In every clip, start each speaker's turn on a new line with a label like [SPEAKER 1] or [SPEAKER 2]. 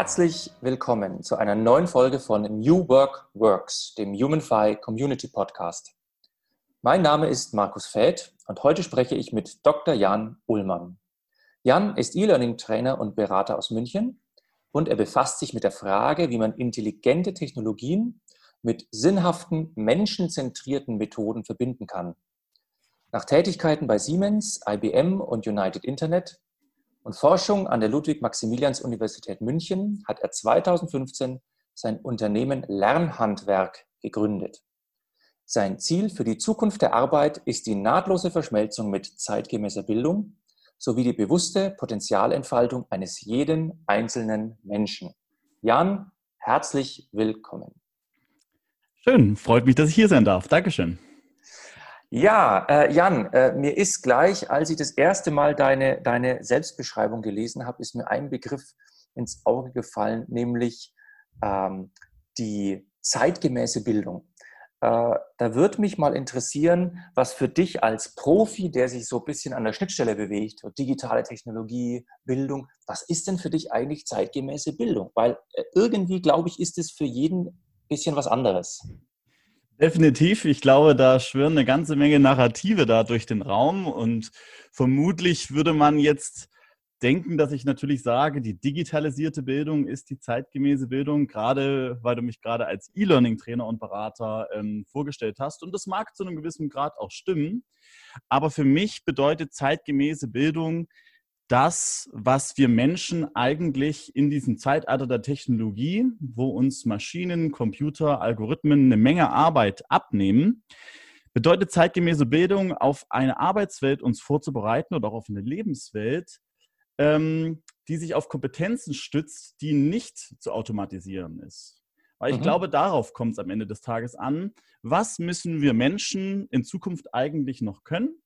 [SPEAKER 1] Herzlich willkommen zu einer neuen Folge von New Work Works, dem HumanFi Community Podcast. Mein Name ist Markus Feld und heute spreche ich mit Dr. Jan Ullmann. Jan ist E-Learning-Trainer und Berater aus München und er befasst sich mit der Frage, wie man intelligente Technologien mit sinnhaften, menschenzentrierten Methoden verbinden kann. Nach Tätigkeiten bei Siemens, IBM und United Internet und Forschung an der Ludwig-Maximilians-Universität München hat er 2015 sein Unternehmen Lernhandwerk gegründet. Sein Ziel für die Zukunft der Arbeit ist die nahtlose Verschmelzung mit zeitgemäßer Bildung sowie die bewusste Potenzialentfaltung eines jeden einzelnen Menschen. Jan, herzlich willkommen.
[SPEAKER 2] Schön, freut mich, dass ich hier sein darf. Dankeschön.
[SPEAKER 1] Ja, äh, Jan, äh, mir ist gleich, als ich das erste Mal deine, deine Selbstbeschreibung gelesen habe, ist mir ein Begriff ins Auge gefallen, nämlich ähm, die zeitgemäße Bildung. Äh, da würde mich mal interessieren, was für dich als Profi, der sich so ein bisschen an der Schnittstelle bewegt, digitale Technologie, Bildung, was ist denn für dich eigentlich zeitgemäße Bildung? Weil äh, irgendwie, glaube ich, ist es für jeden ein bisschen was anderes.
[SPEAKER 2] Definitiv. Ich glaube, da schwören eine ganze Menge Narrative da durch den Raum und vermutlich würde man jetzt denken, dass ich natürlich sage, die digitalisierte Bildung ist die zeitgemäße Bildung, gerade weil du mich gerade als E-Learning-Trainer und Berater ähm, vorgestellt hast. Und das mag zu einem gewissen Grad auch stimmen. Aber für mich bedeutet zeitgemäße Bildung das, was wir Menschen eigentlich in diesem Zeitalter der Technologie, wo uns Maschinen, Computer, Algorithmen eine Menge Arbeit abnehmen, bedeutet zeitgemäße Bildung, auf eine Arbeitswelt uns vorzubereiten oder auch auf eine Lebenswelt, ähm, die sich auf Kompetenzen stützt, die nicht zu automatisieren ist. Weil ich mhm. glaube, darauf kommt es am Ende des Tages an. Was müssen wir Menschen in Zukunft eigentlich noch können?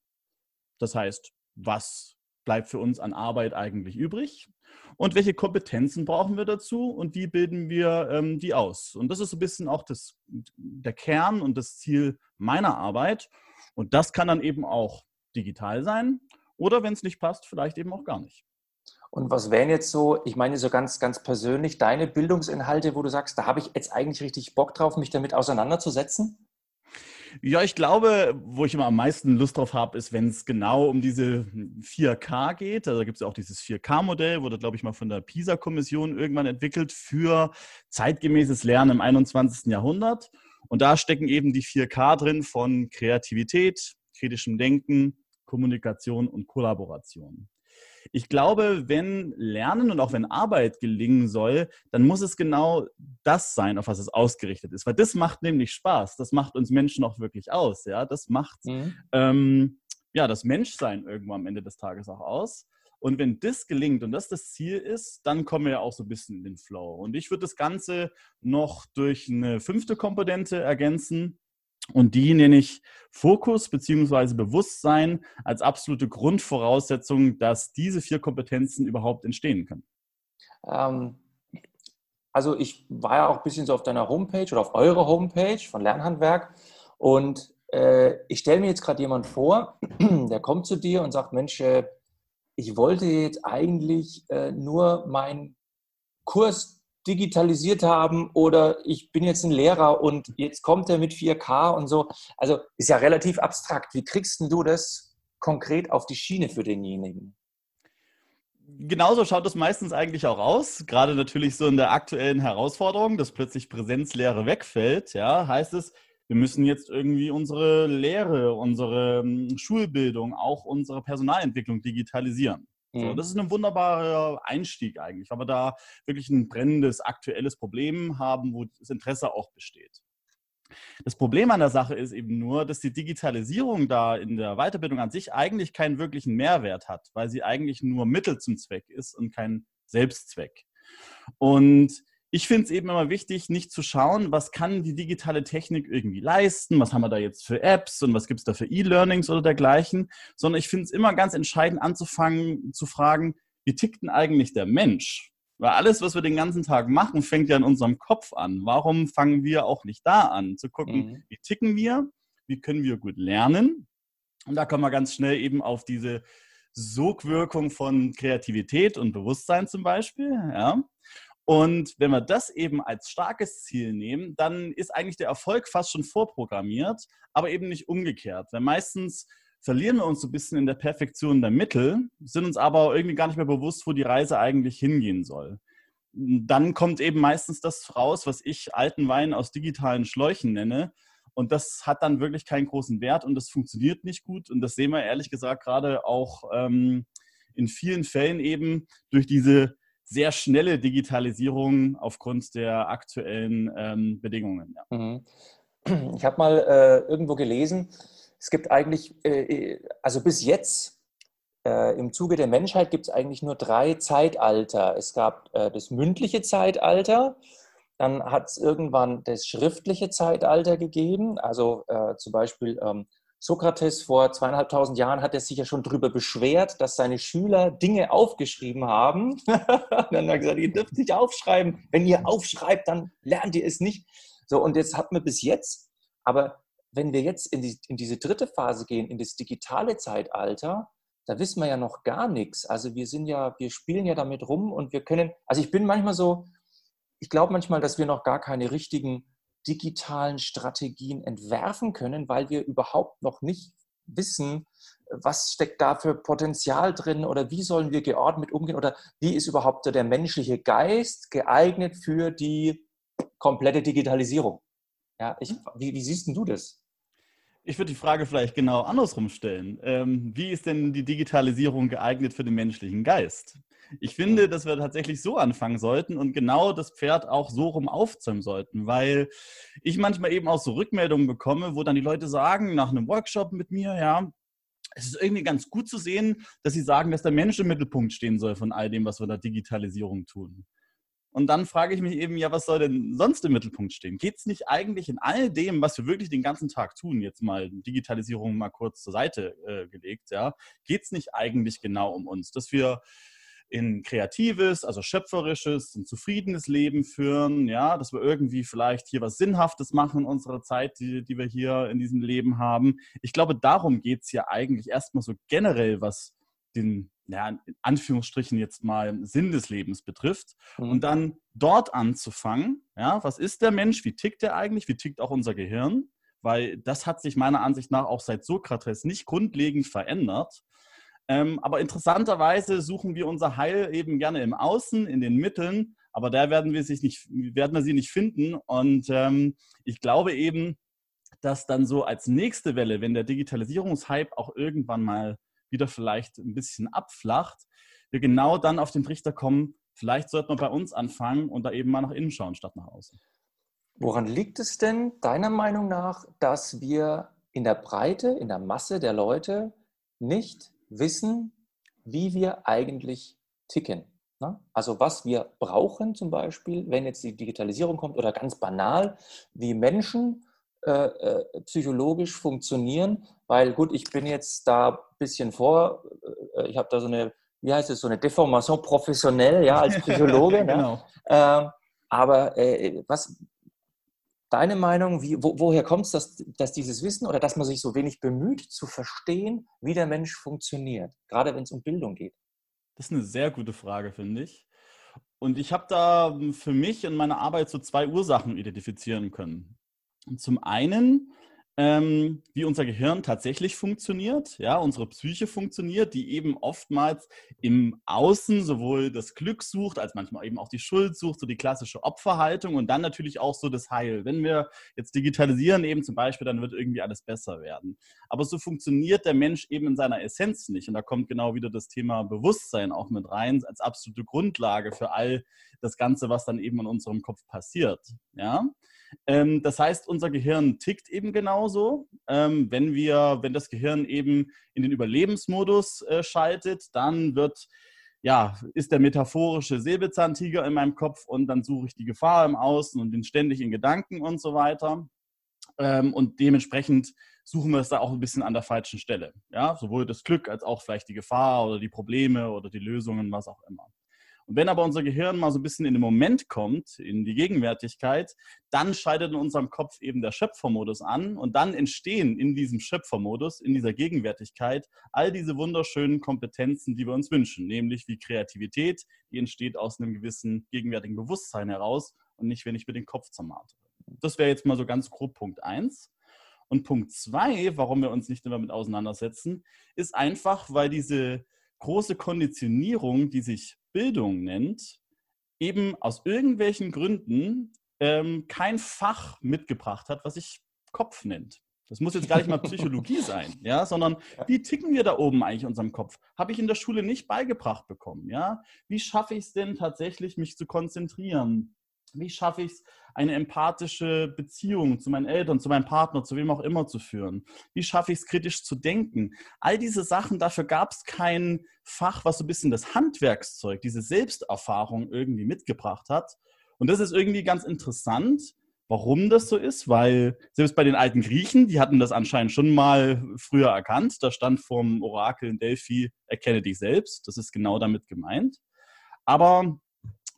[SPEAKER 2] Das heißt, was bleibt für uns an Arbeit eigentlich übrig? Und welche Kompetenzen brauchen wir dazu und wie bilden wir ähm, die aus? Und das ist so ein bisschen auch das, der Kern und das Ziel meiner Arbeit. Und das kann dann eben auch digital sein oder wenn es nicht passt, vielleicht eben auch gar nicht.
[SPEAKER 1] Und was wären jetzt so, ich meine so ganz, ganz persönlich, deine Bildungsinhalte, wo du sagst, da habe ich jetzt eigentlich richtig Bock drauf, mich damit auseinanderzusetzen?
[SPEAKER 2] Ja, ich glaube, wo ich immer am meisten Lust drauf habe, ist, wenn es genau um diese 4K geht. Also da gibt es auch dieses 4K-Modell, wurde, glaube ich, mal von der PISA-Kommission irgendwann entwickelt für zeitgemäßes Lernen im 21. Jahrhundert. Und da stecken eben die 4K drin von Kreativität, kritischem Denken, Kommunikation und Kollaboration. Ich glaube, wenn Lernen und auch wenn Arbeit gelingen soll, dann muss es genau das sein, auf was es ausgerichtet ist. Weil das macht nämlich Spaß. Das macht uns Menschen auch wirklich aus. Ja, das macht mhm. ähm, ja das Menschsein irgendwann am Ende des Tages auch aus. Und wenn das gelingt und das das Ziel ist, dann kommen wir ja auch so ein bisschen in den Flow. Und ich würde das Ganze noch durch eine fünfte Komponente ergänzen. Und die nenne ich Fokus bzw. Bewusstsein als absolute Grundvoraussetzung, dass diese vier Kompetenzen überhaupt entstehen können.
[SPEAKER 1] Ähm, also ich war ja auch ein bisschen so auf deiner Homepage oder auf eurer Homepage von Lernhandwerk und äh, ich stelle mir jetzt gerade jemand vor, der kommt zu dir und sagt, Mensch, äh, ich wollte jetzt eigentlich äh, nur meinen Kurs digitalisiert haben oder ich bin jetzt ein Lehrer und jetzt kommt er mit 4K und so. Also ist ja relativ abstrakt. Wie kriegst du das konkret auf die Schiene für denjenigen?
[SPEAKER 2] Genauso schaut es meistens eigentlich auch aus. Gerade natürlich so in der aktuellen Herausforderung, dass plötzlich Präsenzlehre wegfällt, ja, heißt es, wir müssen jetzt irgendwie unsere Lehre, unsere hm, Schulbildung, auch unsere Personalentwicklung digitalisieren. So, mhm. das ist ein wunderbarer Einstieg eigentlich, weil wir da wirklich ein brennendes, aktuelles Problem haben, wo das Interesse auch besteht. Das Problem an der Sache ist eben nur, dass die Digitalisierung da in der Weiterbildung an sich eigentlich keinen wirklichen Mehrwert hat, weil sie eigentlich nur Mittel zum Zweck ist und kein Selbstzweck. Und ich finde es eben immer wichtig, nicht zu schauen, was kann die digitale Technik irgendwie leisten, was haben wir da jetzt für Apps und was gibt es da für E-Learnings oder dergleichen, sondern ich finde es immer ganz entscheidend anzufangen, zu fragen, wie tickt denn eigentlich der Mensch? Weil alles, was wir den ganzen Tag machen, fängt ja in unserem Kopf an. Warum fangen wir auch nicht da an, zu gucken, mhm. wie ticken wir, wie können wir gut lernen? Und da kommen wir ganz schnell eben auf diese Sogwirkung von Kreativität und Bewusstsein zum Beispiel. Ja. Und wenn wir das eben als starkes Ziel nehmen, dann ist eigentlich der Erfolg fast schon vorprogrammiert, aber eben nicht umgekehrt. Weil meistens verlieren wir uns so ein bisschen in der Perfektion der Mittel, sind uns aber irgendwie gar nicht mehr bewusst, wo die Reise eigentlich hingehen soll. Dann kommt eben meistens das raus, was ich alten Wein aus digitalen Schläuchen nenne. Und das hat dann wirklich keinen großen Wert und das funktioniert nicht gut. Und das sehen wir ehrlich gesagt gerade auch ähm, in vielen Fällen eben durch diese sehr schnelle Digitalisierung aufgrund der aktuellen ähm, Bedingungen.
[SPEAKER 1] Ja. Mhm. Ich habe mal äh, irgendwo gelesen, es gibt eigentlich, äh, äh, also bis jetzt äh, im Zuge der Menschheit gibt es eigentlich nur drei Zeitalter. Es gab äh, das mündliche Zeitalter, dann hat es irgendwann das schriftliche Zeitalter gegeben, also äh, zum Beispiel ähm, Sokrates vor zweieinhalbtausend Jahren hat er sich ja schon darüber beschwert, dass seine Schüler Dinge aufgeschrieben haben. dann hat er gesagt, ihr dürft nicht aufschreiben. Wenn ihr aufschreibt, dann lernt ihr es nicht. So, und jetzt hat man bis jetzt, aber wenn wir jetzt in, die, in diese dritte Phase gehen, in das digitale Zeitalter, da wissen wir ja noch gar nichts. Also wir sind ja, wir spielen ja damit rum und wir können, also ich bin manchmal so, ich glaube manchmal, dass wir noch gar keine richtigen digitalen Strategien entwerfen können, weil wir überhaupt noch nicht wissen, was steckt da für Potenzial drin oder wie sollen wir geordnet umgehen oder wie ist überhaupt der menschliche Geist geeignet für die komplette Digitalisierung. Ja, ich, wie, wie siehst du das?
[SPEAKER 2] Ich würde die Frage vielleicht genau andersrum stellen. Ähm, wie ist denn die Digitalisierung geeignet für den menschlichen Geist? Ich finde, dass wir tatsächlich so anfangen sollten und genau das Pferd auch so rum aufzäumen sollten, weil ich manchmal eben auch so Rückmeldungen bekomme, wo dann die Leute sagen, nach einem Workshop mit mir, ja, es ist irgendwie ganz gut zu sehen, dass sie sagen, dass der Mensch im Mittelpunkt stehen soll von all dem, was wir in der Digitalisierung tun. Und dann frage ich mich eben, ja, was soll denn sonst im Mittelpunkt stehen? Geht es nicht eigentlich in all dem, was wir wirklich den ganzen Tag tun, jetzt mal Digitalisierung mal kurz zur Seite äh, gelegt, ja, geht es nicht eigentlich genau um uns, dass wir in kreatives, also schöpferisches, ein zufriedenes Leben führen, ja, dass wir irgendwie vielleicht hier was Sinnhaftes machen in unserer Zeit, die, die wir hier in diesem Leben haben. Ich glaube, darum geht es ja eigentlich erstmal so generell, was den, ja, in Anführungsstrichen jetzt mal Sinn des Lebens betrifft. Mhm. Und dann dort anzufangen, ja, was ist der Mensch, wie tickt er eigentlich, wie tickt auch unser Gehirn? Weil das hat sich meiner Ansicht nach auch seit Sokrates nicht grundlegend verändert. Ähm, aber interessanterweise suchen wir unser Heil eben gerne im Außen, in den Mitteln, aber da werden wir, sich nicht, werden wir sie nicht finden. Und ähm, ich glaube eben, dass dann so als nächste Welle, wenn der Digitalisierungshype auch irgendwann mal wieder vielleicht ein bisschen abflacht, wir genau dann auf den Trichter kommen, vielleicht sollten wir bei uns anfangen und da eben mal nach innen schauen statt nach außen.
[SPEAKER 1] Woran liegt es denn deiner Meinung nach, dass wir in der Breite, in der Masse der Leute nicht wissen, wie wir eigentlich ticken. Also was wir brauchen zum Beispiel, wenn jetzt die Digitalisierung kommt oder ganz banal, wie Menschen äh, äh, psychologisch funktionieren, weil gut, ich bin jetzt da ein bisschen vor, äh, ich habe da so eine, wie heißt es, so eine Deformation professionell, ja, als Psychologe. Ne? genau. Ne? aber was, Deine Meinung, wie, wo, woher kommt es, dass, dass dieses Wissen oder dass man sich so wenig bemüht, zu verstehen, wie der Mensch funktioniert, gerade wenn es um Bildung geht?
[SPEAKER 2] Das ist eine sehr gute Frage, finde ich. Und ich habe da für mich in meiner Arbeit so zwei Ursachen identifizieren können. Zum einen ähm, wie unser Gehirn tatsächlich funktioniert, ja, unsere Psyche funktioniert, die eben oftmals im Außen sowohl das Glück sucht, als manchmal eben auch die Schuld sucht, so die klassische Opferhaltung und dann natürlich auch so das Heil. Wenn wir jetzt digitalisieren eben zum Beispiel, dann wird irgendwie alles besser werden. Aber so funktioniert der Mensch eben in seiner Essenz nicht. Und da kommt genau wieder das Thema Bewusstsein auch mit rein, als absolute Grundlage für all das Ganze, was dann eben in unserem Kopf passiert. Ja? Ähm, das heißt, unser Gehirn tickt eben genauso. Ähm, wenn wir, wenn das Gehirn eben in den Überlebensmodus äh, schaltet, dann wird ja, ist der metaphorische Säbelzahntiger in meinem Kopf und dann suche ich die Gefahr im Außen und bin ständig in Gedanken und so weiter. Ähm, und dementsprechend suchen wir es da auch ein bisschen an der falschen Stelle. Ja, sowohl das Glück als auch vielleicht die Gefahr oder die Probleme oder die Lösungen, was auch immer. Und wenn aber unser Gehirn mal so ein bisschen in den Moment kommt, in die Gegenwärtigkeit, dann schaltet in unserem Kopf eben der Schöpfermodus an und dann entstehen in diesem Schöpfermodus, in dieser Gegenwärtigkeit, all diese wunderschönen Kompetenzen, die wir uns wünschen, nämlich wie Kreativität, die entsteht aus einem gewissen gegenwärtigen Bewusstsein heraus und nicht, wenn ich mir den Kopf zermartere. Das wäre jetzt mal so ganz grob Punkt 1. Und Punkt 2, warum wir uns nicht damit auseinandersetzen, ist einfach, weil diese große Konditionierung, die sich Bildung nennt, eben aus irgendwelchen Gründen ähm, kein Fach mitgebracht hat, was sich Kopf nennt. Das muss jetzt gar nicht mal Psychologie sein, ja, sondern wie ticken wir da oben eigentlich in unserem Kopf? Habe ich in der Schule nicht beigebracht bekommen, ja? Wie schaffe ich es denn tatsächlich, mich zu konzentrieren? Wie schaffe ich es, eine empathische Beziehung zu meinen Eltern, zu meinem Partner, zu wem auch immer zu führen? Wie schaffe ich es, kritisch zu denken? All diese Sachen, dafür gab es kein Fach, was so ein bisschen das Handwerkszeug, diese Selbsterfahrung irgendwie mitgebracht hat. Und das ist irgendwie ganz interessant, warum das so ist, weil selbst bei den alten Griechen, die hatten das anscheinend schon mal früher erkannt. Da stand vom Orakel in Delphi, erkenne dich selbst. Das ist genau damit gemeint. Aber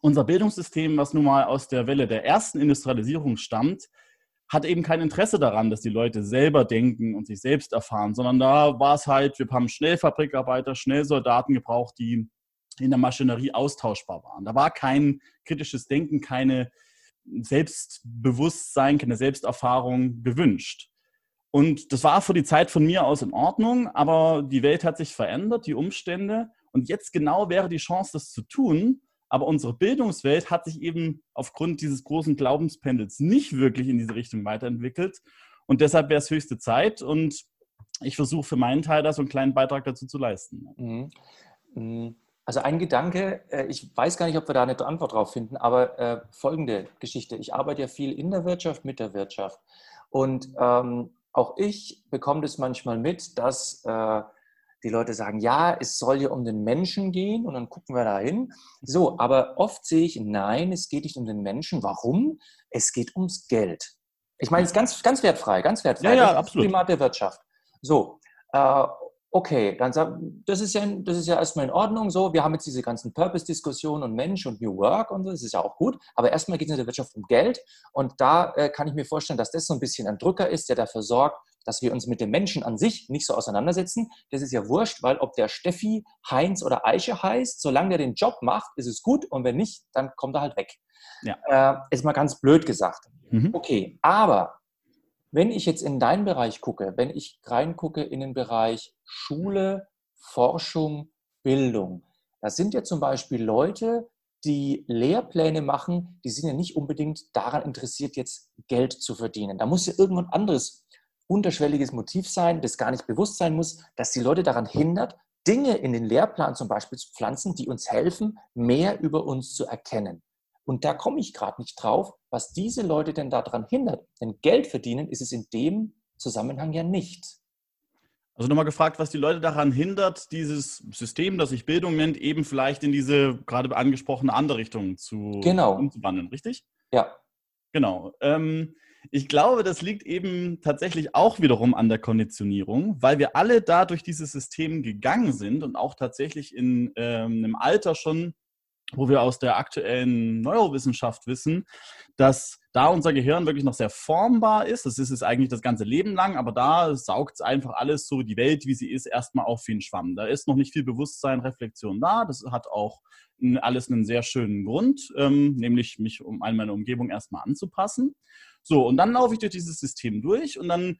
[SPEAKER 2] unser Bildungssystem, was nun mal aus der Welle der ersten Industrialisierung stammt, hat eben kein Interesse daran, dass die Leute selber denken und sich selbst erfahren, sondern da war es halt, wir haben schnell Fabrikarbeiter, schnell Soldaten gebraucht, die in der Maschinerie austauschbar waren. Da war kein kritisches Denken, keine Selbstbewusstsein, keine Selbsterfahrung gewünscht. Und das war für die Zeit von mir aus in Ordnung, aber die Welt hat sich verändert, die Umstände. Und jetzt genau wäre die Chance, das zu tun. Aber unsere Bildungswelt hat sich eben aufgrund dieses großen Glaubenspendels nicht wirklich in diese Richtung weiterentwickelt. Und deshalb wäre es höchste Zeit. Und ich versuche für meinen Teil da so einen kleinen Beitrag dazu zu leisten. Mhm.
[SPEAKER 1] mhm. Also ein Gedanke, äh, ich weiß gar nicht, ob wir da eine Antwort drauf finden, aber äh, folgende Geschichte. Ich arbeite ja viel in der Wirtschaft, mit der Wirtschaft. Und ähm, auch ich bekomme das manchmal mit, dass äh, die Leute sagen, ja, es soll ja um den Menschen gehen und dann gucken wir da hin. So, aber oft sehe ich, nein, es geht nicht um den Menschen. Warum? Es geht ums Geld. Ich meine, es ist ganz, ganz wertfrei, ganz wertfrei.
[SPEAKER 2] Ja, ja,
[SPEAKER 1] das
[SPEAKER 2] absolut.
[SPEAKER 1] Primat der Wirtschaft. So, äh, okay, dann sag, das ist ja, das ist ja erstmal in Ordnung so. Wir haben jetzt diese ganzen Purpose-Diskussionen und Mensch und New Work und so, das ist ja auch gut. Aber erstmal geht es in der Wirtschaft um Geld und da äh, kann ich mir vorstellen, dass das so ein bisschen ein Drücker ist, der dafür sorgt, dass wir uns mit dem Menschen an sich nicht so auseinandersetzen. Das ist ja wurscht, weil ob der Steffi, Heinz oder Eiche heißt, solange der den Job macht, ist es gut und wenn nicht, dann kommt er halt weg. Ja. Äh, ist mal ganz blöd gesagt. Mhm. Okay, aber wenn ich jetzt in deinen Bereich gucke, wenn ich reingucke in den Bereich Schule, Forschung, Bildung, da sind ja zum Beispiel Leute, die Lehrpläne machen, die sind ja nicht unbedingt daran interessiert, jetzt Geld zu verdienen. Da muss ja irgendwann anderes unterschwelliges Motiv sein, das gar nicht bewusst sein muss, dass die Leute daran hindert, Dinge in den Lehrplan zum Beispiel zu pflanzen, die uns helfen, mehr über uns zu erkennen. Und da komme ich gerade nicht drauf, was diese Leute denn daran hindert. Denn Geld verdienen ist es in dem Zusammenhang ja nicht.
[SPEAKER 2] Also nochmal gefragt, was die Leute daran hindert, dieses System, das sich Bildung nennt, eben vielleicht in diese gerade angesprochene andere Richtung zu
[SPEAKER 1] genau.
[SPEAKER 2] umzuwandeln, richtig?
[SPEAKER 1] Ja.
[SPEAKER 2] Genau. Ähm, ich glaube, das liegt eben tatsächlich auch wiederum an der Konditionierung, weil wir alle da durch dieses System gegangen sind und auch tatsächlich in ähm, einem Alter schon, wo wir aus der aktuellen Neurowissenschaft wissen, dass da unser Gehirn wirklich noch sehr formbar ist. Das ist es eigentlich das ganze Leben lang, aber da saugt es einfach alles so die Welt, wie sie ist, erstmal auf wie ein Schwamm. Da ist noch nicht viel Bewusstsein, Reflexion da. Das hat auch alles einen sehr schönen Grund, ähm, nämlich mich um all meine Umgebung erstmal anzupassen. So, und dann laufe ich durch dieses System durch und dann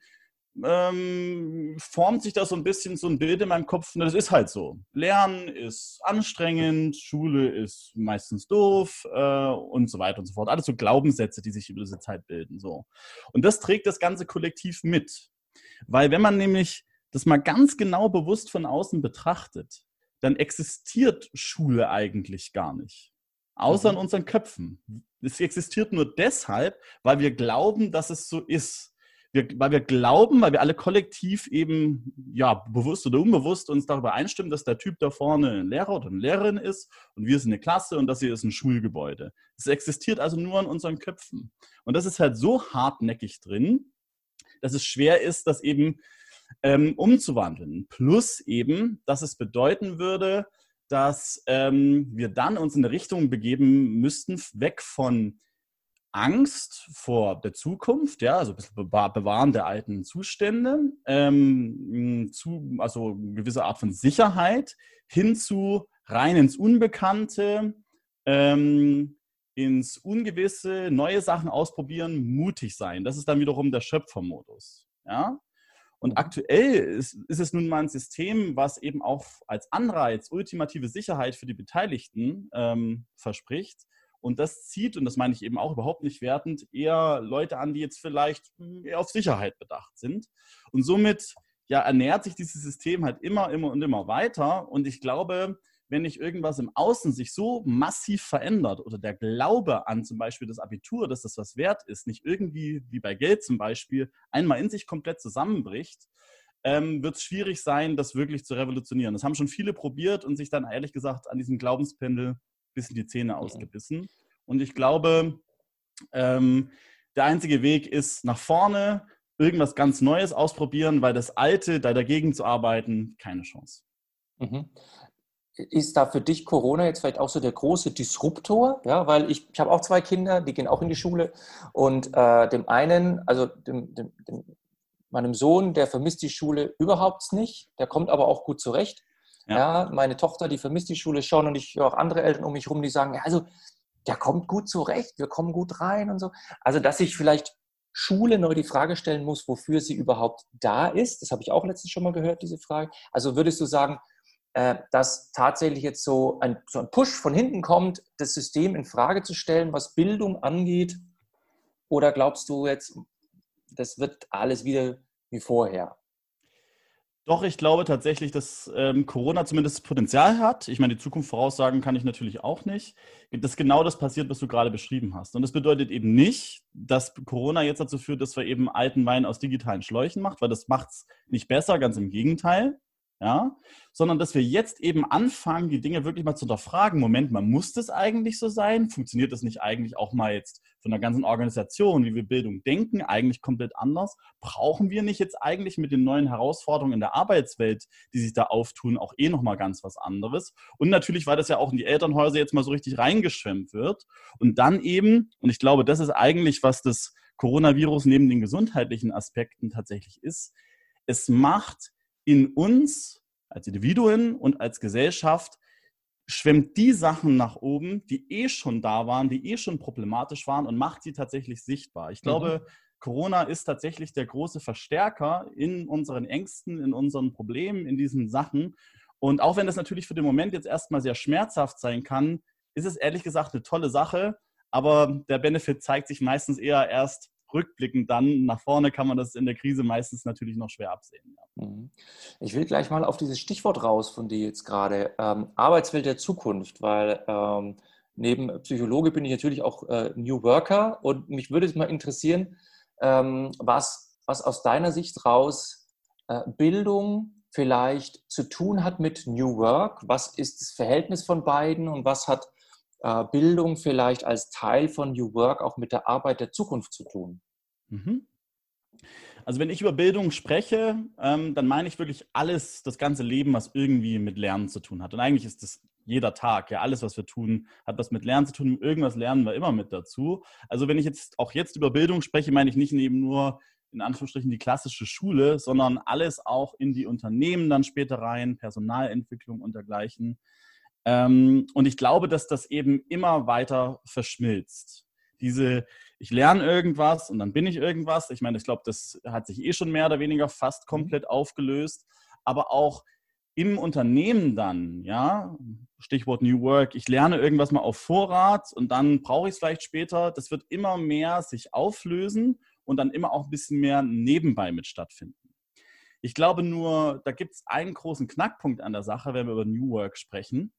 [SPEAKER 2] ähm, formt sich da so ein bisschen so ein Bild in meinem Kopf. Und das ist halt so. Lernen ist anstrengend, Schule ist meistens doof äh, und so weiter und so fort. Alles so Glaubenssätze, die sich über diese Zeit bilden. So. Und das trägt das ganze Kollektiv mit. Weil wenn man nämlich das mal ganz genau bewusst von außen betrachtet, dann existiert Schule eigentlich gar nicht. Außer mhm. in unseren Köpfen. Es existiert nur deshalb, weil wir glauben, dass es so ist. Wir, weil wir glauben, weil wir alle kollektiv eben, ja, bewusst oder unbewusst uns darüber einstimmen, dass der Typ da vorne ein Lehrer oder eine Lehrerin ist und wir sind eine Klasse und das hier ist ein Schulgebäude. Es existiert also nur in unseren Köpfen. Und das ist halt so hartnäckig drin, dass es schwer ist, das eben ähm, umzuwandeln. Plus eben, dass es bedeuten würde, dass ähm, wir dann uns in eine Richtung begeben müssten, weg von Angst vor der Zukunft, ja, also ein bisschen Bewahren der alten Zustände, ähm, zu, also eine gewisse Art von Sicherheit, hin zu rein ins Unbekannte, ähm, ins Ungewisse, neue Sachen ausprobieren, mutig sein. Das ist dann wiederum der Schöpfermodus. Ja? Und mhm. aktuell ist, ist, es nun mal ein System, was eben auch als Anreiz ultimative Sicherheit für die Beteiligten ähm, verspricht. Und das zieht, und das meine ich eben auch überhaupt nicht wertend, eher Leute an, die jetzt vielleicht hm, eher auf Sicherheit bedacht sind. Und somit ja, ernährt sich dieses System halt immer, immer und immer weiter. Und ich glaube, wenn nicht irgendwas im Außen sich so massiv verändert oder der Glaube an zum Beispiel das Abitur, dass das was wert ist, nicht irgendwie wie bei Geld zum Beispiel einmal in sich komplett zusammenbricht, ähm, wird es schwierig sein, das wirklich zu revolutionieren. Das haben schon viele probiert und sich dann ehrlich gesagt an diesem Glaubenspendel bis in die Zähne ausgebissen. Und ich glaube, ähm, der einzige Weg ist nach vorne, irgendwas ganz Neues ausprobieren, weil das Alte, da dagegen zu arbeiten, keine Chance.
[SPEAKER 1] Mhm ist da für dich Corona jetzt vielleicht auch so der große Disruptor? Ja, weil ich, ich habe auch zwei Kinder, die gehen auch in die Schule und äh, dem einen, also dem, dem, dem, meinem Sohn, der vermisst die Schule überhaupt nicht, der kommt aber auch gut zurecht. Ja. ja. meine Tochter, die vermisst die Schule schon und ich höre auch andere Eltern um mich herum, die sagen, ja, also der kommt gut zurecht, wir kommen gut rein und so. Also, dass ich vielleicht Schule neu die Frage stellen muss, wofür sie überhaupt da ist, das habe ich auch letztens schon mal gehört, diese Frage. Also würdest du sagen, dass tatsächlich jetzt so ein, so ein Push von hinten kommt, das System in Frage zu stellen, was Bildung angeht? Oder glaubst du jetzt, das wird alles wieder wie vorher?
[SPEAKER 2] Doch, ich glaube tatsächlich, dass ähm, Corona zumindest Potenzial hat. Ich meine, die Zukunft voraussagen kann ich natürlich auch nicht. Dass genau das passiert, was du gerade beschrieben hast. Und das bedeutet eben nicht, dass Corona jetzt dazu führt, dass wir eben alten Wein aus digitalen Schläuchen macht, weil das macht es nicht besser, ganz im Gegenteil ja, sondern dass wir jetzt eben anfangen, die Dinge wirklich mal zu hinterfragen. Moment mal, muss das eigentlich so sein? Funktioniert das nicht eigentlich auch mal jetzt von der ganzen Organisation, wie wir Bildung denken, eigentlich komplett anders? Brauchen wir nicht jetzt eigentlich mit den neuen Herausforderungen in der Arbeitswelt, die sich da auftun, auch eh nochmal ganz was anderes? Und natürlich, weil das ja auch in die Elternhäuser jetzt mal so richtig reingeschwemmt wird. Und dann eben, und ich glaube, das ist eigentlich, was das Coronavirus neben den gesundheitlichen Aspekten tatsächlich ist, es macht in uns als Individuen und als Gesellschaft schwemmt die Sachen nach oben, die eh schon da waren, die eh schon problematisch waren und macht sie tatsächlich sichtbar. Ich glaube, mhm. Corona ist tatsächlich der große Verstärker in unseren Ängsten, in unseren Problemen, in diesen Sachen. Und auch wenn das natürlich für den Moment jetzt erstmal sehr schmerzhaft sein kann, ist es ehrlich gesagt eine tolle Sache. Aber der Benefit zeigt sich meistens eher erst rückblickend dann, nach vorne kann man das in der Krise meistens natürlich noch schwer absehen. Ja. Mhm.
[SPEAKER 1] Ich will gleich mal auf dieses Stichwort raus von dir jetzt gerade, ähm, Arbeitswelt der Zukunft, weil ähm, neben Psychologe bin ich natürlich auch äh, New Worker und mich würde es mal interessieren, ähm, was, was aus deiner Sicht raus äh, Bildung vielleicht zu tun hat mit New Work. Was ist das Verhältnis von beiden und was hat Bildung vielleicht als Teil von New Work auch mit der Arbeit der Zukunft zu tun? Mhm.
[SPEAKER 2] Also wenn ich über Bildung spreche, ähm, dann meine ich wirklich alles, das ganze Leben, was irgendwie mit Lernen zu tun hat. Und eigentlich ist das jeder Tag, ja, alles, was wir tun, hat was mit Lernen zu tun. Irgendwas lernen wir immer mit dazu. Also wenn ich jetzt auch jetzt über Bildung spreche, meine ich nicht eben nur in Anführungsstrichen die klassische Schule, sondern alles auch in die Unternehmen dann später rein, Personalentwicklung und dergleichen. Ähm, und ich glaube, dass das eben immer weiter verschmilzt. Diese, ich lerne irgendwas und dann bin ich irgendwas. Ich meine, ich glaube, das hat sich eh schon mehr oder weniger fast mhm. komplett aufgelöst. Aber auch im Unternehmen dann, ja, Stichwort New Work, ich lerne irgendwas mal auf Vorrat und dann brauche ich es vielleicht später. Das wird immer mehr sich auflösen und dann immer auch ein bisschen mehr nebenbei mit stattfinden. Ich glaube nur, da gibt es einen großen Knackpunkt an der Sache, wenn wir über New Work sprechen.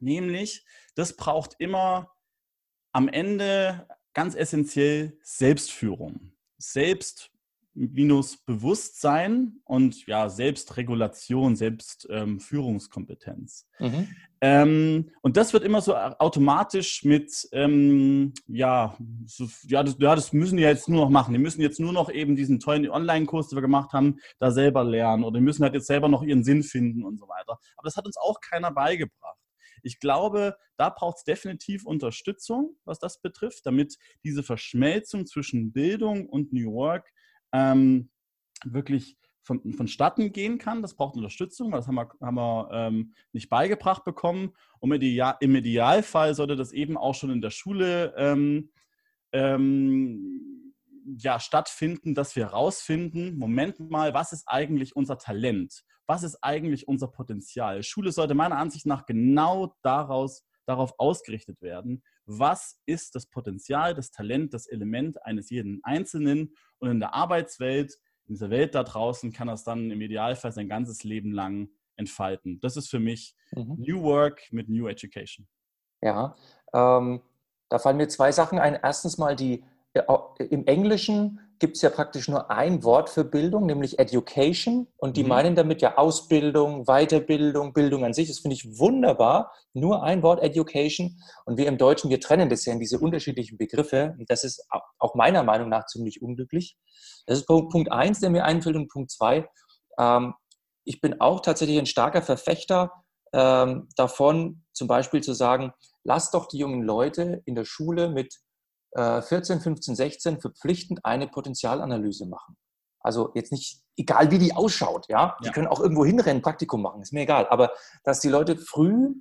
[SPEAKER 2] Nämlich, das braucht immer am Ende ganz essentiell Selbstführung. Selbst minus Bewusstsein und ja, Selbstregulation, Selbstführungskompetenz. Ähm, mhm. ähm, und das wird immer so automatisch mit, ähm, ja, so, ja, das, ja, das müssen die jetzt nur noch machen. Die müssen jetzt nur noch eben diesen tollen Online-Kurs, den wir gemacht haben, da selber lernen oder die müssen halt jetzt selber noch ihren Sinn finden und so weiter. Aber das hat uns auch keiner beigebracht. Ich glaube, da braucht es definitiv Unterstützung, was das betrifft, damit diese Verschmelzung zwischen Bildung und New York ähm, wirklich von, vonstatten gehen kann. Das braucht Unterstützung, weil das haben wir, haben wir ähm, nicht beigebracht bekommen. Und im, im, Idealfall sollte das eben auch schon in der Schule ähm, ähm, ja, stattfinden, dass wir herausfinden, Moment mal, was ist eigentlich unser Talent? Was ist eigentlich unser Potenzial? Schule sollte meiner Ansicht nach genau daraus, darauf ausgerichtet werden, was ist das Potenzial, das Talent, das Element eines jeden Einzelnen und in der Arbeitswelt, in dieser Welt da draußen kann es dann im Idealfall sein ganzes Leben lang entfalten. Das ist für mich mhm. New Work mit New Education.
[SPEAKER 1] Ja, ähm, da fallen mir zwei Sachen ein. Erstens mal die im Englischen gibt es ja praktisch nur ein Wort für Bildung, nämlich Education. Und die mhm. meinen damit ja Ausbildung, Weiterbildung, Bildung an sich. Das finde ich wunderbar. Nur ein Wort Education. Und wir im Deutschen, wir trennen das ja in diese unterschiedlichen Begriffe. Und das ist auch meiner Meinung nach ziemlich unglücklich. Das ist Punkt eins, der mir einfällt. Und Punkt zwei, ähm, ich bin auch tatsächlich ein starker Verfechter ähm, davon, zum Beispiel zu sagen, lass doch die jungen Leute in der Schule mit 14, 15, 16 verpflichtend eine Potenzialanalyse machen. Also jetzt nicht, egal wie die ausschaut, ja, die ja. können auch irgendwo hinrennen, Praktikum machen, ist mir egal. Aber dass die Leute früh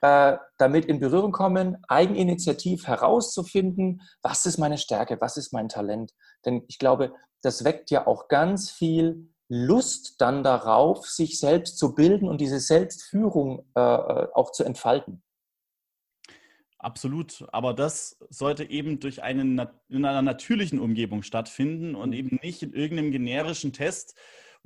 [SPEAKER 1] äh, damit in Berührung kommen, eigeninitiativ herauszufinden, was ist meine Stärke, was ist mein Talent. Denn ich glaube, das weckt ja auch ganz viel Lust dann darauf, sich selbst zu bilden und diese Selbstführung äh, äh auch zu entfalten.
[SPEAKER 2] Absolut, aber das sollte eben durch einen, in einer natürlichen Umgebung stattfinden und eben nicht in irgendeinem generischen Test,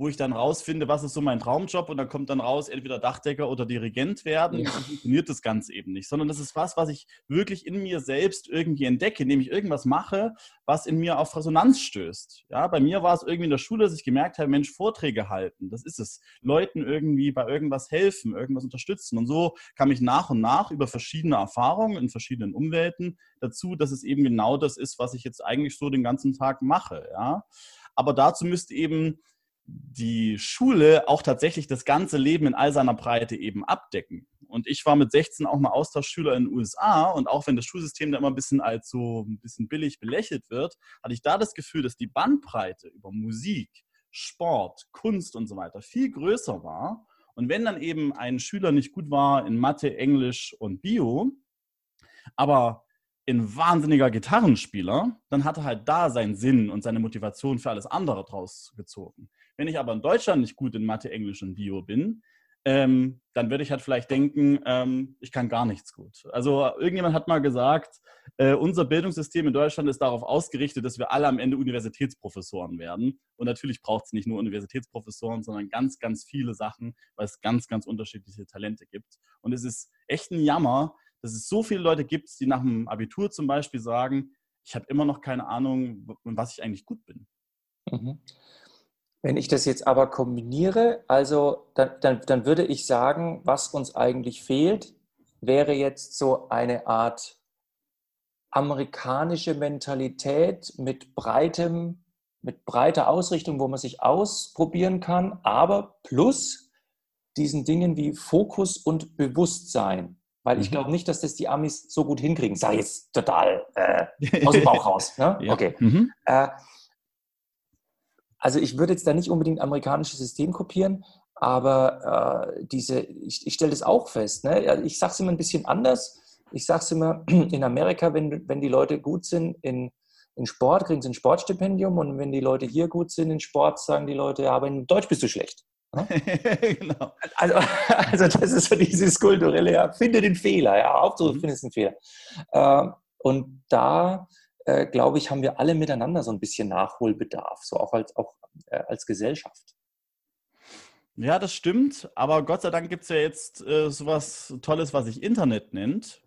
[SPEAKER 2] wo ich dann rausfinde, was ist so mein Traumjob und dann kommt dann raus, entweder Dachdecker oder Dirigent werden. Ja. Dann funktioniert das Ganze eben nicht, sondern das ist was, was ich wirklich in mir selbst irgendwie entdecke, indem ich irgendwas mache, was in mir auf Resonanz stößt. Ja, bei mir war es irgendwie in der Schule, dass ich gemerkt habe, Mensch, Vorträge halten, das ist es. Leuten irgendwie bei irgendwas helfen, irgendwas unterstützen. Und so kam ich nach und nach über verschiedene Erfahrungen in verschiedenen Umwelten dazu, dass es eben genau das ist, was ich jetzt eigentlich so den ganzen Tag mache. Ja. Aber dazu müsste eben die Schule auch tatsächlich das ganze Leben in all seiner Breite eben abdecken. Und ich war mit 16 auch mal Austauschschüler in den USA und auch wenn das Schulsystem da immer ein bisschen als so ein bisschen billig belächelt wird, hatte ich da das Gefühl, dass die Bandbreite über Musik, Sport, Kunst und so weiter viel größer war. Und wenn dann eben ein Schüler nicht gut war in Mathe, Englisch und Bio, aber ein wahnsinniger Gitarrenspieler, dann hat er halt da seinen Sinn und seine Motivation für alles andere draus gezogen. Wenn ich aber in Deutschland nicht gut in Mathe, Englisch und Bio bin, ähm, dann würde ich halt vielleicht denken, ähm, ich kann gar nichts gut. Also irgendjemand hat mal gesagt, äh, unser Bildungssystem in Deutschland ist darauf ausgerichtet, dass wir alle am Ende Universitätsprofessoren werden. Und natürlich braucht es nicht nur Universitätsprofessoren, sondern ganz, ganz viele Sachen, weil es ganz, ganz unterschiedliche Talente gibt. Und es ist echt ein Jammer, dass es so viele Leute gibt, die nach dem Abitur zum Beispiel sagen, ich habe immer noch keine Ahnung, was ich eigentlich gut bin.
[SPEAKER 1] Mhm. Wenn ich das jetzt aber kombiniere, also dann, dann, dann würde ich sagen, was uns eigentlich fehlt, wäre jetzt so eine Art amerikanische Mentalität mit breitem, mit breiter Ausrichtung, wo man sich ausprobieren kann, aber plus diesen Dingen wie Fokus und Bewusstsein. Weil ich mhm. glaube nicht, dass das die Amis so gut hinkriegen. Sag jetzt total äh, aus dem Bauch raus. Ne? Ja. Okay. Mhm. Äh, also ich würde jetzt da nicht unbedingt amerikanisches System kopieren, aber äh, diese, ich, ich stelle das auch fest. Ne? Ich sage es immer ein bisschen anders. Ich sage es immer, in Amerika, wenn, wenn die Leute gut sind in, in Sport, kriegen sie ein Sportstipendium und wenn die Leute hier gut sind in Sport, sagen die Leute, ja, aber in Deutsch bist du schlecht. Ne? genau. Also, also das ist so dieses kulturelle, ja, finde den Fehler, ja, Hauptsache mhm. findest einen Fehler. Äh, und da äh, glaube ich, haben wir alle miteinander so ein bisschen Nachholbedarf, so auch als, auch, äh, als Gesellschaft.
[SPEAKER 2] Ja, das stimmt, aber Gott sei Dank gibt es ja jetzt äh, sowas Tolles, was sich Internet nennt.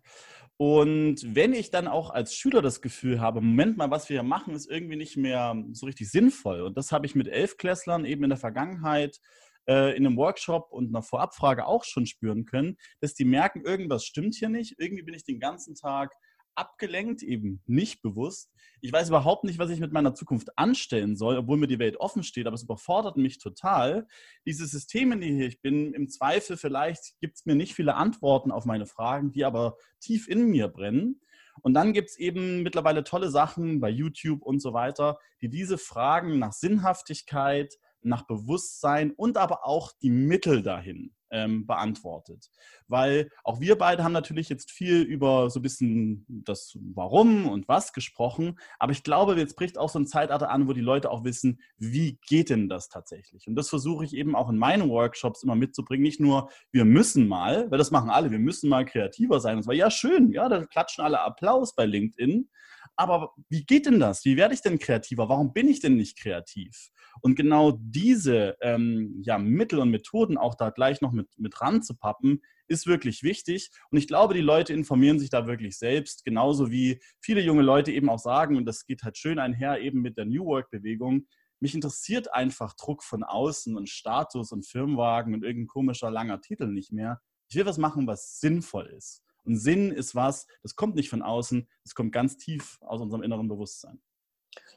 [SPEAKER 2] Und wenn ich dann auch als Schüler das Gefühl habe, Moment mal, was wir hier machen, ist irgendwie nicht mehr so richtig sinnvoll. Und das habe ich mit Elfklässlern eben in der Vergangenheit äh, in einem Workshop und einer Vorabfrage auch schon spüren können, dass die merken, irgendwas stimmt hier nicht. Irgendwie bin ich den ganzen Tag abgelenkt, eben nicht bewusst. Ich weiß überhaupt nicht, was ich mit meiner Zukunft anstellen soll, obwohl mir die Welt offen steht, aber es überfordert mich total. Diese Systeme, in denen ich bin, im Zweifel vielleicht gibt es mir nicht viele Antworten auf meine Fragen, die aber tief in mir brennen. Und dann gibt es eben mittlerweile tolle Sachen bei YouTube und so weiter, die diese Fragen nach Sinnhaftigkeit, nach Bewusstsein und aber auch die Mittel dahin ähm, beantwortet. Weil auch wir beide haben natürlich jetzt viel über so ein bisschen das Warum und was gesprochen, aber ich glaube, jetzt bricht auch so ein Zeitalter an, wo die Leute auch wissen, wie geht denn das tatsächlich? Und das versuche ich eben auch in meinen Workshops immer mitzubringen. Nicht nur, wir müssen mal, weil das machen alle, wir müssen mal kreativer sein. Und zwar, ja, schön, ja, da klatschen alle Applaus bei LinkedIn. Aber wie geht denn das? Wie werde ich denn kreativer? Warum bin ich denn nicht kreativ? Und genau diese ähm, ja, Mittel und Methoden auch da gleich noch mit, mit ranzupappen, ist wirklich wichtig. Und ich glaube, die Leute informieren sich da wirklich selbst, genauso wie viele junge Leute eben auch sagen, und das geht halt schön einher eben mit der New Work-Bewegung, mich interessiert einfach Druck von außen und Status und Firmenwagen und irgendein komischer langer Titel nicht mehr. Ich will was machen, was sinnvoll ist. Und Sinn ist was, das kommt nicht von außen, das kommt ganz tief aus unserem inneren Bewusstsein.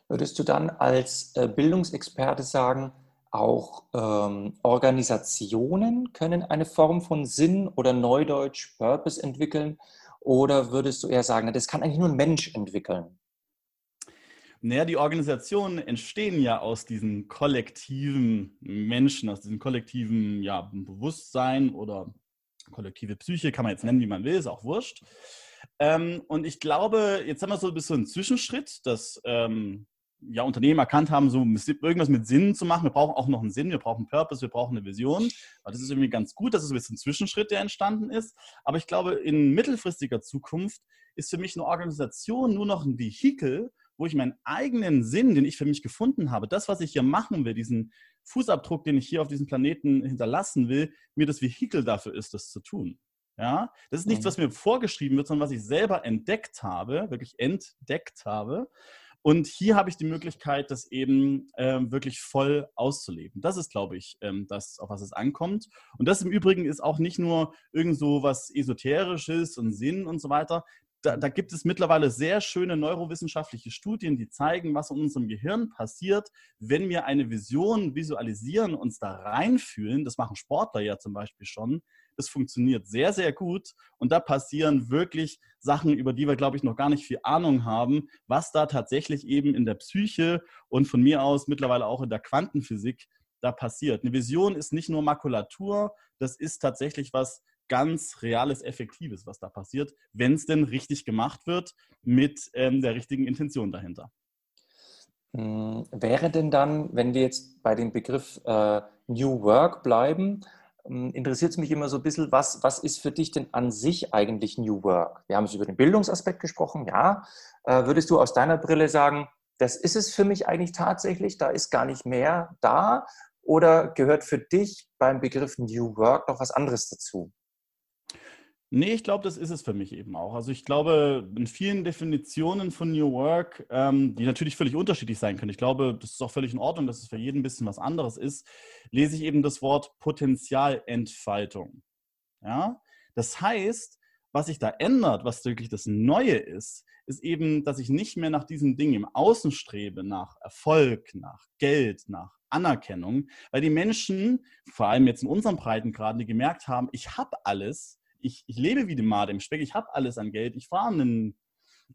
[SPEAKER 1] Würdest du dann als äh, Bildungsexperte sagen, auch ähm, Organisationen können eine Form von Sinn oder Neudeutsch Purpose entwickeln? Oder würdest du eher sagen, das kann eigentlich nur ein Mensch entwickeln?
[SPEAKER 2] Naja, die Organisationen entstehen ja aus diesen kollektiven Menschen, aus diesem kollektiven ja, Bewusstsein oder kollektive Psyche, kann man jetzt nennen, wie man will, ist auch wurscht. Ähm, und ich glaube, jetzt haben wir so ein bisschen einen Zwischenschritt, dass ähm, ja, Unternehmen erkannt haben, so irgendwas mit Sinn zu machen. Wir brauchen auch noch einen Sinn, wir brauchen einen Purpose, wir brauchen eine Vision. Aber das ist irgendwie ganz gut, dass es ein bisschen ein Zwischenschritt, der entstanden ist. Aber ich glaube, in mittelfristiger Zukunft ist für mich eine Organisation nur noch ein Vehikel, wo ich meinen eigenen Sinn, den ich für mich gefunden habe, das, was ich hier machen will, diesen Fußabdruck, den ich hier auf diesem Planeten hinterlassen will, mir das Vehikel dafür ist, das zu tun. Ja, das ist nichts, mhm. was mir vorgeschrieben wird, sondern was ich selber entdeckt habe, wirklich entdeckt habe. Und hier habe ich die Möglichkeit, das eben ähm, wirklich voll auszuleben. Das ist, glaube ich, ähm, das, auf was es ankommt. Und das im Übrigen ist auch nicht nur irgend so was Esoterisches und Sinn und so weiter da, da, gibt es mittlerweile sehr schöne neurowissenschaftliche Studien, die zeigen, was in unserem Gehirn passiert, wenn wir eine Vision visualisieren, uns da reinfühlen. Das machen Sportler ja zum Beispiel schon. Das funktioniert sehr, sehr gut. Und da passieren wirklich Sachen, über die wir, glaube ich, noch gar nicht viel Ahnung haben, was da tatsächlich eben in der Psyche und von mir aus mittlerweile auch in der Quantenphysik da passiert. Eine Vision ist nicht nur Makulatur, das ist tatsächlich was ganz reales, effektives, was da passiert, wenn es denn richtig gemacht wird mit ähm, der richtigen Intention dahinter.
[SPEAKER 1] Hm, wäre denn dann, wenn wir jetzt bei dem Begriff äh, New Work bleiben, interessiert es mich immer so ein bisschen, was, was ist für dich denn an sich eigentlich New Work? Wir haben es über den Bildungsaspekt gesprochen, ja. Äh, würdest du aus deiner Brille sagen, das ist es für mich eigentlich tatsächlich, da ist gar nicht mehr da? Oder gehört für dich beim Begriff New Work noch was anderes dazu?
[SPEAKER 2] Nee, ich glaube, das ist es für mich eben auch. Also ich glaube, in vielen Definitionen von New Work, ähm, die natürlich völlig unterschiedlich sein können, ich glaube, das ist auch völlig in Ordnung, dass es für jeden ein bisschen was anderes ist, lese ich eben das Wort Potenzialentfaltung. Ja? Das heißt, was sich da ändert, was wirklich das Neue ist, ist eben, dass ich nicht mehr nach diesen Dingen im Außen strebe, nach Erfolg, nach Geld, nach Anerkennung, weil die Menschen, vor allem jetzt in unseren Breitengraden, die gemerkt haben, ich habe alles, ich, ich lebe wie die Made im Speck, ich habe alles an Geld, ich fahre ein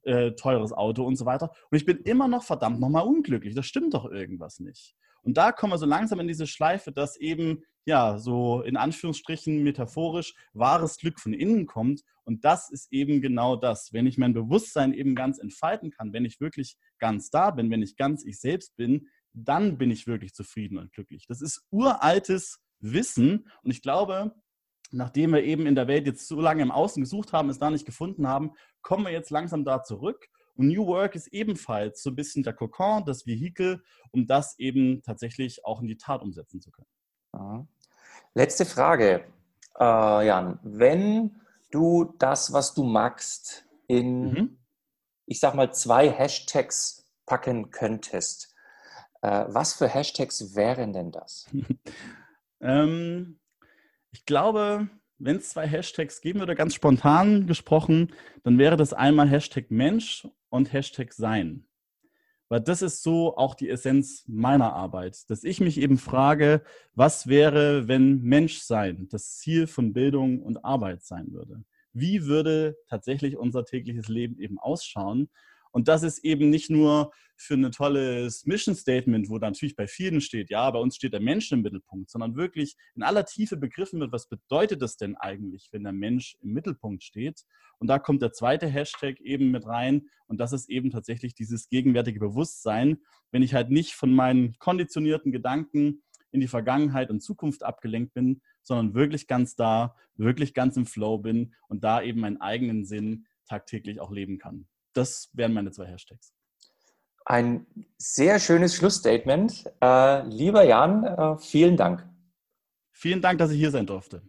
[SPEAKER 2] äh, teures Auto und so weiter. Und ich bin immer noch verdammt nochmal unglücklich. Das stimmt doch irgendwas nicht. Und da kommen wir so langsam in diese Schleife, dass eben, ja, so in Anführungsstrichen metaphorisch wahres Glück von innen kommt. Und das ist eben genau das. Wenn ich mein Bewusstsein eben ganz entfalten kann, wenn ich wirklich ganz da bin, wenn ich ganz ich selbst bin, dann bin ich wirklich zufrieden und glücklich. Das ist uraltes Wissen. Und ich glaube, nachdem wir eben in der Welt jetzt so lange im Außen gesucht haben, es da nicht gefunden haben, kommen wir jetzt langsam da zurück. Und New Work ist ebenfalls so ein bisschen der Kokon, das Vehikel, um das eben tatsächlich auch in die Tat umsetzen zu können.
[SPEAKER 1] Letzte Frage, äh, Jan. Wenn du das, was du magst, in, mhm. ich sag mal, zwei Hashtags packen könntest, äh, was für Hashtags wären denn das?
[SPEAKER 2] ähm, ich glaube, wenn es zwei Hashtags geben würde, ganz spontan gesprochen, dann wäre das einmal Hashtag Mensch und Hashtag Sein. Weil das ist so auch die Essenz meiner Arbeit, dass ich mich eben frage, was wäre, wenn Menschsein das Ziel von Bildung und Arbeit sein würde? Wie würde tatsächlich unser tägliches Leben eben ausschauen? Und das ist eben nicht nur für ein tolles Mission Statement, wo natürlich bei vielen steht, ja, bei uns steht der Mensch im Mittelpunkt, sondern wirklich in aller Tiefe begriffen wird, was bedeutet das denn eigentlich, wenn der Mensch im Mittelpunkt steht. Und da kommt der zweite Hashtag eben mit rein und das ist eben tatsächlich dieses gegenwärtige Bewusstsein, wenn ich halt nicht von meinen konditionierten Gedanken in die Vergangenheit und Zukunft abgelenkt bin, sondern wirklich ganz da, wirklich ganz im Flow bin und da eben meinen eigenen Sinn tagtäglich auch leben kann das wären meine zwei Hashtags.
[SPEAKER 1] Ein sehr schönes Schlussstatement. Äh, lieber Jan, äh, vielen Dank.
[SPEAKER 2] Vielen Dank, dass ich hier sein durfte.